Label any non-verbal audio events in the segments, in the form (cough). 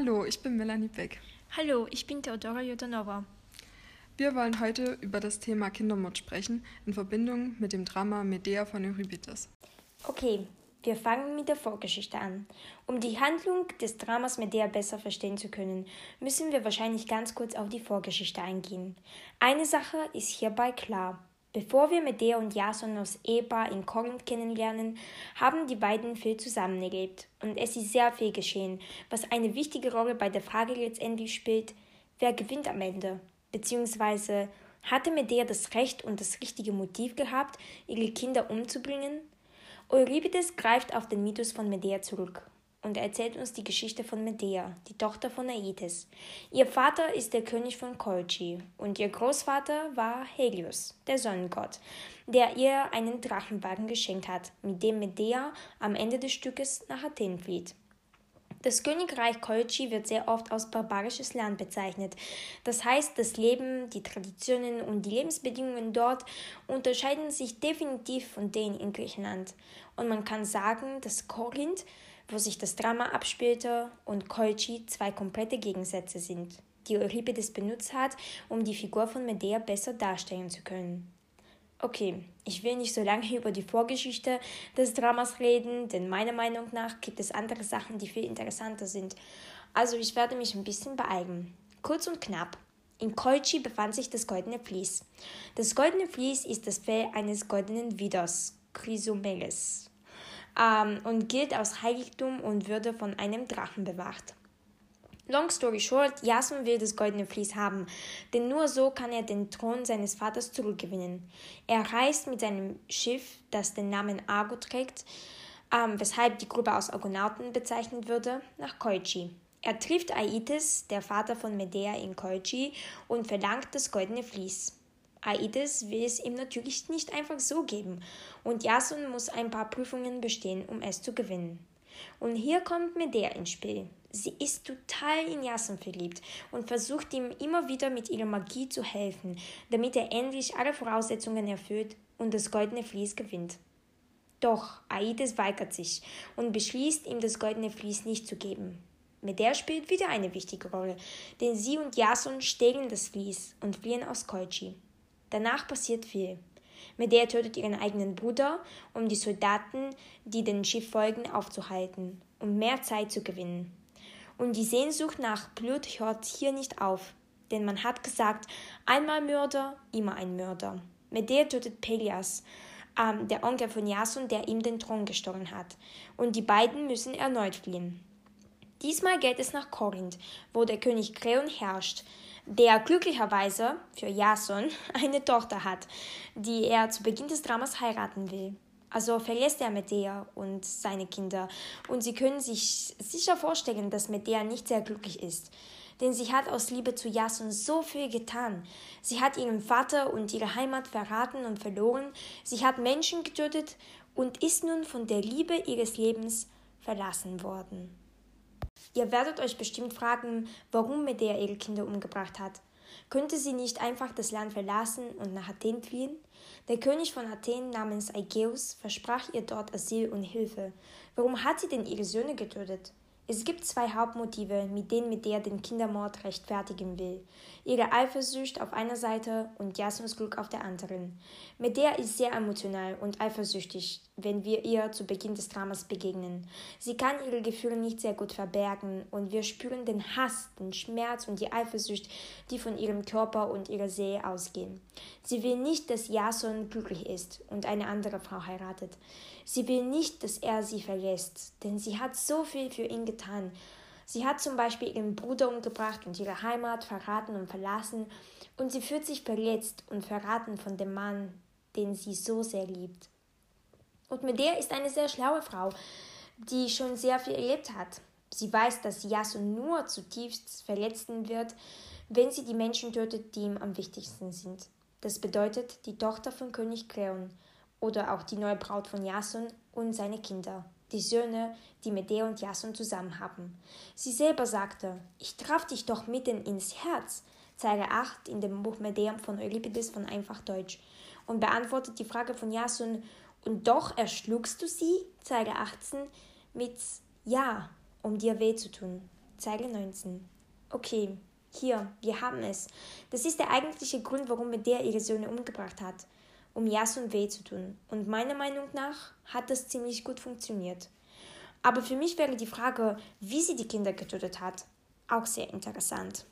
Hallo, ich bin Melanie Beck. Hallo, ich bin Theodora Jodanova. Wir wollen heute über das Thema Kindermord sprechen, in Verbindung mit dem Drama Medea von Euripides. Okay, wir fangen mit der Vorgeschichte an. Um die Handlung des Dramas Medea besser verstehen zu können, müssen wir wahrscheinlich ganz kurz auf die Vorgeschichte eingehen. Eine Sache ist hierbei klar. Bevor wir Medea und Jason aus Ehepaar in Korinth kennenlernen, haben die beiden viel zusammengelebt. Und es ist sehr viel geschehen, was eine wichtige Rolle bei der Frage letztendlich spielt, wer gewinnt am Ende, beziehungsweise hatte Medea das Recht und das richtige Motiv gehabt, ihre Kinder umzubringen? Euripides greift auf den Mythos von Medea zurück und erzählt uns die Geschichte von Medea, die Tochter von Aedes. Ihr Vater ist der König von Kolchi und ihr Großvater war Helios, der Sonnengott, der ihr einen Drachenwagen geschenkt hat, mit dem Medea am Ende des Stückes nach Athen flieht. Das Königreich Kolchi wird sehr oft als barbarisches Land bezeichnet. Das heißt, das Leben, die Traditionen und die Lebensbedingungen dort unterscheiden sich definitiv von denen in Griechenland. Und man kann sagen, dass Korinth wo sich das Drama abspielte, und Kolchi zwei komplette Gegensätze sind, die Euripides benutzt hat, um die Figur von Medea besser darstellen zu können. Okay, ich will nicht so lange über die Vorgeschichte des Dramas reden, denn meiner Meinung nach gibt es andere Sachen, die viel interessanter sind. Also ich werde mich ein bisschen beeilen. Kurz und knapp. In Kolchi befand sich das goldene Vlies. Das goldene Vlies ist das Fell eines goldenen Widers, Chrysomeles, ähm, und gilt aus Heiligtum und würde von einem Drachen bewacht. Long story short, Jason will das goldene Vlies haben, denn nur so kann er den Thron seines Vaters zurückgewinnen. Er reist mit seinem Schiff, das den Namen Argo trägt, ähm, weshalb die Gruppe aus Argonauten bezeichnet würde, nach Koichi. Er trifft Aetes, der Vater von Medea in Koichi, und verlangt das goldene Vlies. Aedes will es ihm natürlich nicht einfach so geben und Jason muss ein paar Prüfungen bestehen, um es zu gewinnen. Und hier kommt Medea ins Spiel. Sie ist total in Jason verliebt und versucht ihm immer wieder mit ihrer Magie zu helfen, damit er endlich alle Voraussetzungen erfüllt und das goldene Vlies gewinnt. Doch Aedes weigert sich und beschließt, ihm das goldene Vlies nicht zu geben. Medea spielt wieder eine wichtige Rolle, denn sie und Jason stehlen das Vlies und fliehen aus Kolchi. Danach passiert viel. Medea tötet ihren eigenen Bruder, um die Soldaten, die dem Schiff folgen, aufzuhalten, um mehr Zeit zu gewinnen. Und die Sehnsucht nach Blut hört hier nicht auf, denn man hat gesagt, einmal Mörder, immer ein Mörder. Medea tötet Pelias, ähm, der Onkel von Jason, der ihm den Thron gestohlen hat, und die beiden müssen erneut fliehen. Diesmal geht es nach Korinth, wo der König Kreon herrscht, der glücklicherweise für Jason (laughs) eine Tochter hat, die er zu Beginn des Dramas heiraten will. Also verlässt er Medea und seine Kinder. Und Sie können sich sicher vorstellen, dass Medea nicht sehr glücklich ist. Denn sie hat aus Liebe zu Jason so viel getan. Sie hat ihren Vater und ihre Heimat verraten und verloren. Sie hat Menschen getötet und ist nun von der Liebe ihres Lebens verlassen worden. Ihr werdet euch bestimmt fragen, warum Medea ihre Kinder umgebracht hat. Könnte sie nicht einfach das Land verlassen und nach Athen fliehen? Der König von Athen namens Aegeus versprach ihr dort Asyl und Hilfe. Warum hat sie denn ihre Söhne getötet? Es gibt zwei Hauptmotive, mit denen Medea den Kindermord rechtfertigen will. Ihre Eifersucht auf einer Seite und Jasons Glück auf der anderen. Medea ist sehr emotional und eifersüchtig, wenn wir ihr zu Beginn des Dramas begegnen. Sie kann ihre Gefühle nicht sehr gut verbergen und wir spüren den Hass, den Schmerz und die Eifersucht, die von ihrem Körper und ihrer Seele ausgehen. Sie will nicht, dass Jason glücklich ist und eine andere Frau heiratet. Sie will nicht, dass er sie verlässt, denn sie hat so viel für ihn getan. Sie hat zum Beispiel ihren Bruder umgebracht und ihre Heimat verraten und verlassen, und sie fühlt sich verletzt und verraten von dem Mann, den sie so sehr liebt. Und Medea ist eine sehr schlaue Frau, die schon sehr viel erlebt hat. Sie weiß, dass Jason nur zutiefst verletzen wird, wenn sie die Menschen tötet, die ihm am wichtigsten sind. Das bedeutet die Tochter von König Kreon oder auch die neue Braut von Jason und seine Kinder, die Söhne, die Medea und Jason zusammen haben. Sie selber sagte, ich traf dich doch mitten ins Herz, Zeile 8 in dem Buch Medea von Euripides von Einfach Deutsch, und beantwortet die Frage von Jason, und doch erschlugst du sie, Zeile 18, mit Ja, um dir weh zu tun. Zeile 19. Okay, hier, wir haben es. Das ist der eigentliche Grund, warum Medea ihre Söhne umgebracht hat, um Jason weh zu tun. Und meiner Meinung nach hat das ziemlich gut funktioniert. Aber für mich wäre die Frage, wie sie die Kinder getötet hat, auch sehr interessant.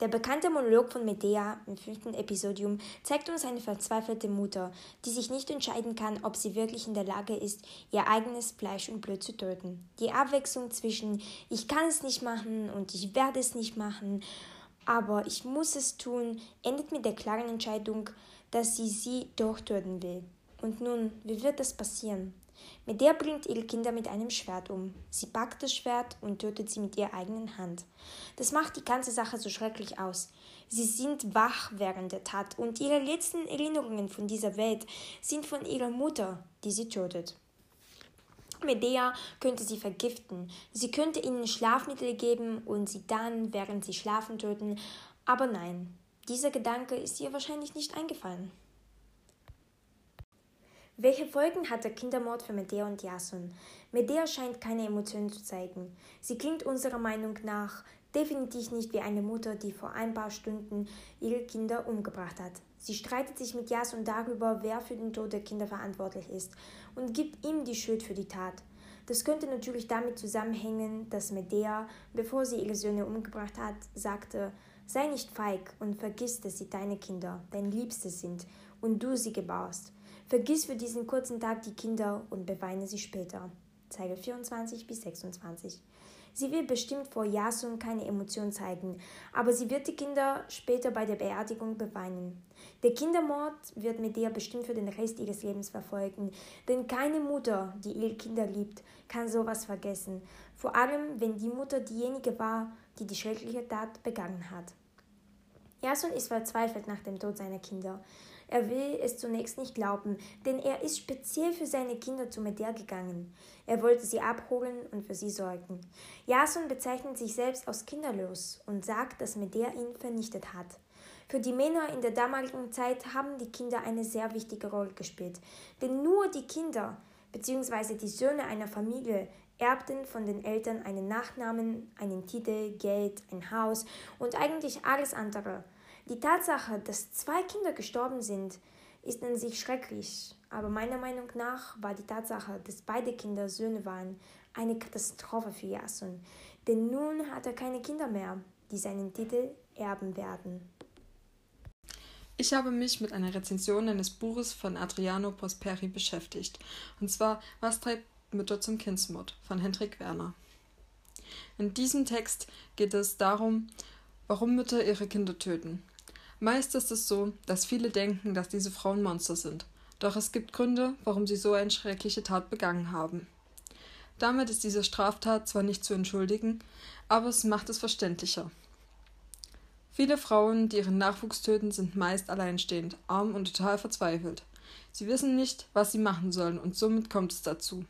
Der bekannte Monolog von Medea im fünften Episodium zeigt uns eine verzweifelte Mutter, die sich nicht entscheiden kann, ob sie wirklich in der Lage ist, ihr eigenes Fleisch und Blut zu töten. Die Abwechslung zwischen ich kann es nicht machen und ich werde es nicht machen, aber ich muss es tun, endet mit der klaren Entscheidung, dass sie sie doch töten will. Und nun, wie wird das passieren? Mit der bringt ihre Kinder mit einem Schwert um. Sie packt das Schwert und tötet sie mit ihrer eigenen Hand. Das macht die ganze Sache so schrecklich aus. Sie sind wach während der Tat und ihre letzten Erinnerungen von dieser Welt sind von ihrer Mutter, die sie tötet. Medea könnte sie vergiften. Sie könnte ihnen Schlafmittel geben und sie dann, während sie schlafen, töten. Aber nein, dieser Gedanke ist ihr wahrscheinlich nicht eingefallen. Welche Folgen hat der Kindermord für Medea und Jason? Medea scheint keine Emotionen zu zeigen. Sie klingt unserer Meinung nach definitiv nicht wie eine Mutter, die vor ein paar Stunden ihre Kinder umgebracht hat. Sie streitet sich mit Jason darüber, wer für den Tod der Kinder verantwortlich ist und gibt ihm die Schuld für die Tat. Das könnte natürlich damit zusammenhängen, dass Medea, bevor sie ihre Söhne umgebracht hat, sagte, sei nicht feig und vergiss, dass sie deine Kinder, dein Liebstes sind und du sie gebaust. Vergiss für diesen kurzen Tag die Kinder und beweine sie später. Zeige 24 bis 26. Sie will bestimmt vor Jason keine Emotion zeigen, aber sie wird die Kinder später bei der Beerdigung beweinen. Der Kindermord wird mit ihr bestimmt für den Rest ihres Lebens verfolgen, denn keine Mutter, die ihre Kinder liebt, kann sowas vergessen, vor allem wenn die Mutter diejenige war, die die schreckliche Tat begangen hat. Jason ist verzweifelt nach dem Tod seiner Kinder. Er will es zunächst nicht glauben, denn er ist speziell für seine Kinder zu Medea gegangen. Er wollte sie abholen und für sie sorgen. Jason bezeichnet sich selbst als kinderlos und sagt, dass Medea ihn vernichtet hat. Für die Männer in der damaligen Zeit haben die Kinder eine sehr wichtige Rolle gespielt, denn nur die Kinder bzw. die Söhne einer Familie erbten von den Eltern einen Nachnamen, einen Titel, Geld, ein Haus und eigentlich alles andere. Die Tatsache, dass zwei Kinder gestorben sind, ist an sich schrecklich, aber meiner Meinung nach war die Tatsache, dass beide Kinder Söhne waren, eine Katastrophe für Jason, denn nun hat er keine Kinder mehr, die seinen Titel erben werden. Ich habe mich mit einer Rezension eines Buches von Adriano Prosperi beschäftigt, und zwar Was treibt Mütter zum Kindsmord von Hendrik Werner. In diesem Text geht es darum, warum Mütter ihre Kinder töten. Meist ist es so, dass viele denken, dass diese Frauen Monster sind. Doch es gibt Gründe, warum sie so eine schreckliche Tat begangen haben. Damit ist diese Straftat zwar nicht zu entschuldigen, aber es macht es verständlicher. Viele Frauen, die ihren Nachwuchs töten, sind meist alleinstehend, arm und total verzweifelt. Sie wissen nicht, was sie machen sollen, und somit kommt es dazu.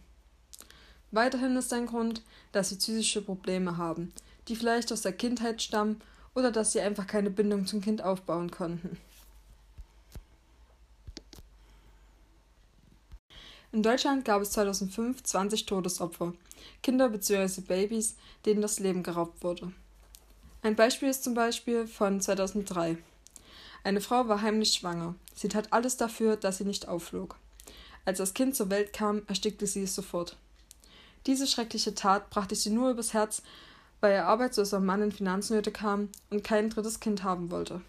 Weiterhin ist ein Grund, dass sie psychische Probleme haben, die vielleicht aus der Kindheit stammen oder dass sie einfach keine Bindung zum Kind aufbauen konnten. In Deutschland gab es 2005 20 Todesopfer, Kinder bzw. Babys, denen das Leben geraubt wurde. Ein Beispiel ist zum Beispiel von 2003. Eine Frau war heimlich schwanger. Sie tat alles dafür, dass sie nicht aufflog. Als das Kind zur Welt kam, erstickte sie es sofort. Diese schreckliche Tat brachte sie nur übers Herz, weil ihr arbeitsloser Mann in Finanznöte kam und kein drittes Kind haben wollte.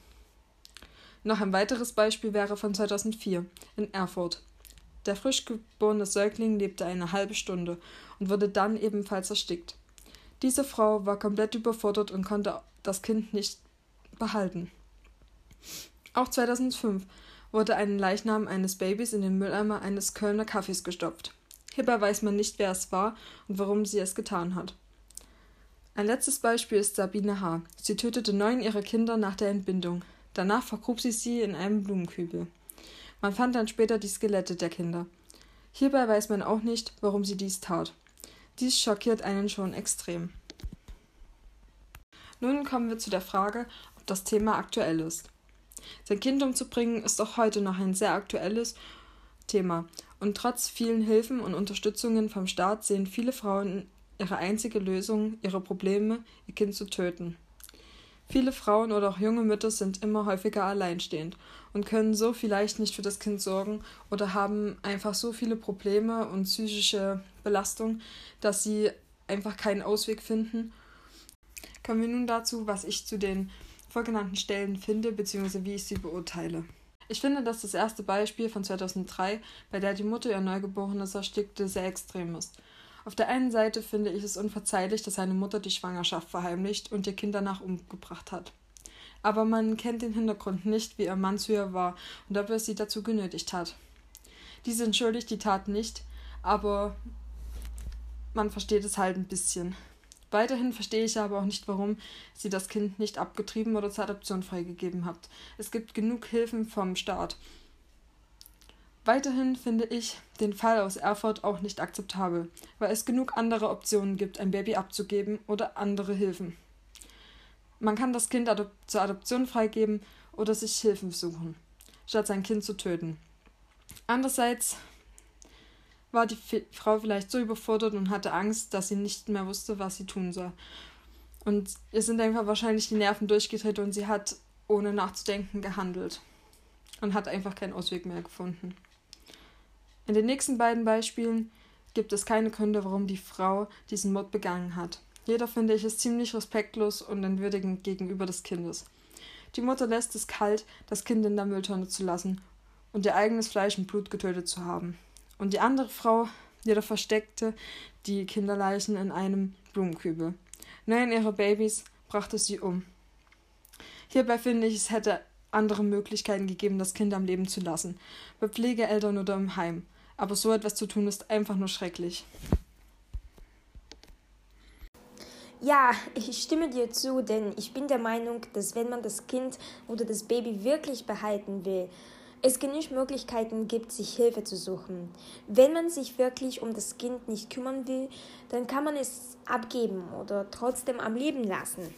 Noch ein weiteres Beispiel wäre von 2004 in Erfurt. Der frisch geborene Säugling lebte eine halbe Stunde und wurde dann ebenfalls erstickt. Diese Frau war komplett überfordert und konnte das Kind nicht behalten. Auch 2005 wurde ein Leichnam eines Babys in den Mülleimer eines Kölner Kaffees gestopft. Hierbei weiß man nicht, wer es war und warum sie es getan hat. Ein letztes Beispiel ist Sabine H. Sie tötete neun ihrer Kinder nach der Entbindung. Danach vergrub sie sie in einem Blumenkübel. Man fand dann später die Skelette der Kinder. Hierbei weiß man auch nicht, warum sie dies tat. Dies schockiert einen schon extrem. Nun kommen wir zu der Frage, ob das Thema aktuell ist. Sein Kind umzubringen ist auch heute noch ein sehr aktuelles Thema und trotz vielen Hilfen und Unterstützungen vom Staat sehen viele Frauen ihre einzige Lösung, ihre Probleme, ihr Kind zu töten. Viele Frauen oder auch junge Mütter sind immer häufiger alleinstehend und können so vielleicht nicht für das Kind sorgen oder haben einfach so viele Probleme und psychische Belastung, dass sie einfach keinen Ausweg finden. Kommen wir nun dazu, was ich zu den vorgenannten Stellen finde bzw. wie ich sie beurteile. Ich finde, dass das erste Beispiel von 2003, bei der die Mutter ihr Neugeborenes erstickte, sehr extrem ist. Auf der einen Seite finde ich es unverzeihlich, dass eine Mutter die Schwangerschaft verheimlicht und ihr Kind danach umgebracht hat. Aber man kennt den Hintergrund nicht, wie ihr Mann zu ihr war und ob er sie dazu genötigt hat. Diese entschuldigt die Tat nicht, aber man versteht es halt ein bisschen. Weiterhin verstehe ich aber auch nicht, warum sie das Kind nicht abgetrieben oder zur Adoption freigegeben habt. Es gibt genug Hilfen vom Staat. Weiterhin finde ich den Fall aus Erfurt auch nicht akzeptabel, weil es genug andere Optionen gibt, ein Baby abzugeben oder andere Hilfen. Man kann das Kind adop zur Adoption freigeben oder sich Hilfen suchen, statt sein Kind zu töten. Andererseits war die Frau vielleicht so überfordert und hatte Angst, dass sie nicht mehr wusste, was sie tun soll. Und ihr sind einfach wahrscheinlich die Nerven durchgedreht und sie hat ohne nachzudenken gehandelt und hat einfach keinen Ausweg mehr gefunden. In den nächsten beiden Beispielen gibt es keine Gründe, warum die Frau diesen Mord begangen hat. Jeder finde ich es ziemlich respektlos und entwürdigend gegenüber des Kindes. Die Mutter lässt es kalt, das Kind in der Mülltonne zu lassen und ihr eigenes Fleisch und Blut getötet zu haben. Und die andere Frau jedoch versteckte die Kinderleichen in einem Blumenkübel. Neun ihrer Babys brachte sie um. Hierbei finde ich, es hätte andere Möglichkeiten gegeben, das Kind am Leben zu lassen, bei Pflegeeltern oder im Heim. Aber so etwas zu tun ist einfach nur schrecklich. Ja, ich stimme dir zu, denn ich bin der Meinung, dass wenn man das Kind oder das Baby wirklich behalten will, es genug Möglichkeiten gibt, sich Hilfe zu suchen. Wenn man sich wirklich um das Kind nicht kümmern will, dann kann man es abgeben oder trotzdem am Leben lassen.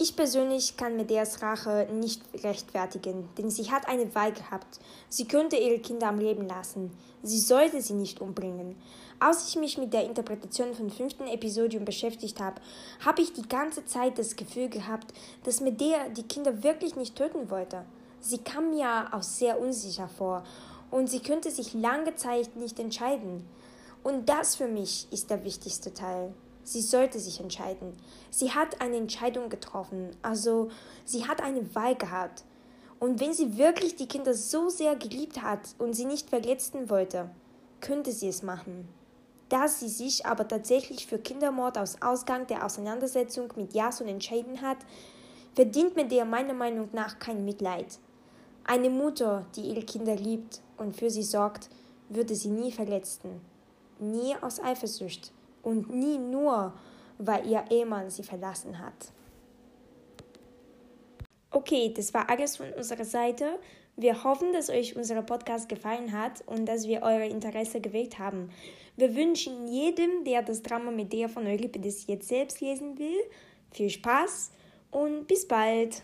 Ich persönlich kann Medeas Rache nicht rechtfertigen, denn sie hat eine Wahl gehabt. Sie könnte ihre Kinder am Leben lassen. Sie sollte sie nicht umbringen. Als ich mich mit der Interpretation von fünften Episodium beschäftigt habe, habe ich die ganze Zeit das Gefühl gehabt, dass Medea die Kinder wirklich nicht töten wollte. Sie kam mir auch sehr unsicher vor und sie könnte sich lange Zeit nicht entscheiden. Und das für mich ist der wichtigste Teil. Sie sollte sich entscheiden. Sie hat eine Entscheidung getroffen, also sie hat eine Wahl gehabt. Und wenn sie wirklich die Kinder so sehr geliebt hat und sie nicht verletzen wollte, könnte sie es machen. Da sie sich aber tatsächlich für Kindermord aus Ausgang der Auseinandersetzung mit Jason entschieden hat, verdient man der meiner Meinung nach kein Mitleid. Eine Mutter, die ihre Kinder liebt und für sie sorgt, würde sie nie verletzen. Nie aus Eifersucht und nie nur, weil ihr Ehemann sie verlassen hat. Okay, das war alles von unserer Seite. Wir hoffen, dass euch unser Podcast gefallen hat und dass wir euer Interesse geweckt haben. Wir wünschen jedem, der das Drama mit der von Euripides jetzt selbst lesen will, viel Spaß und bis bald.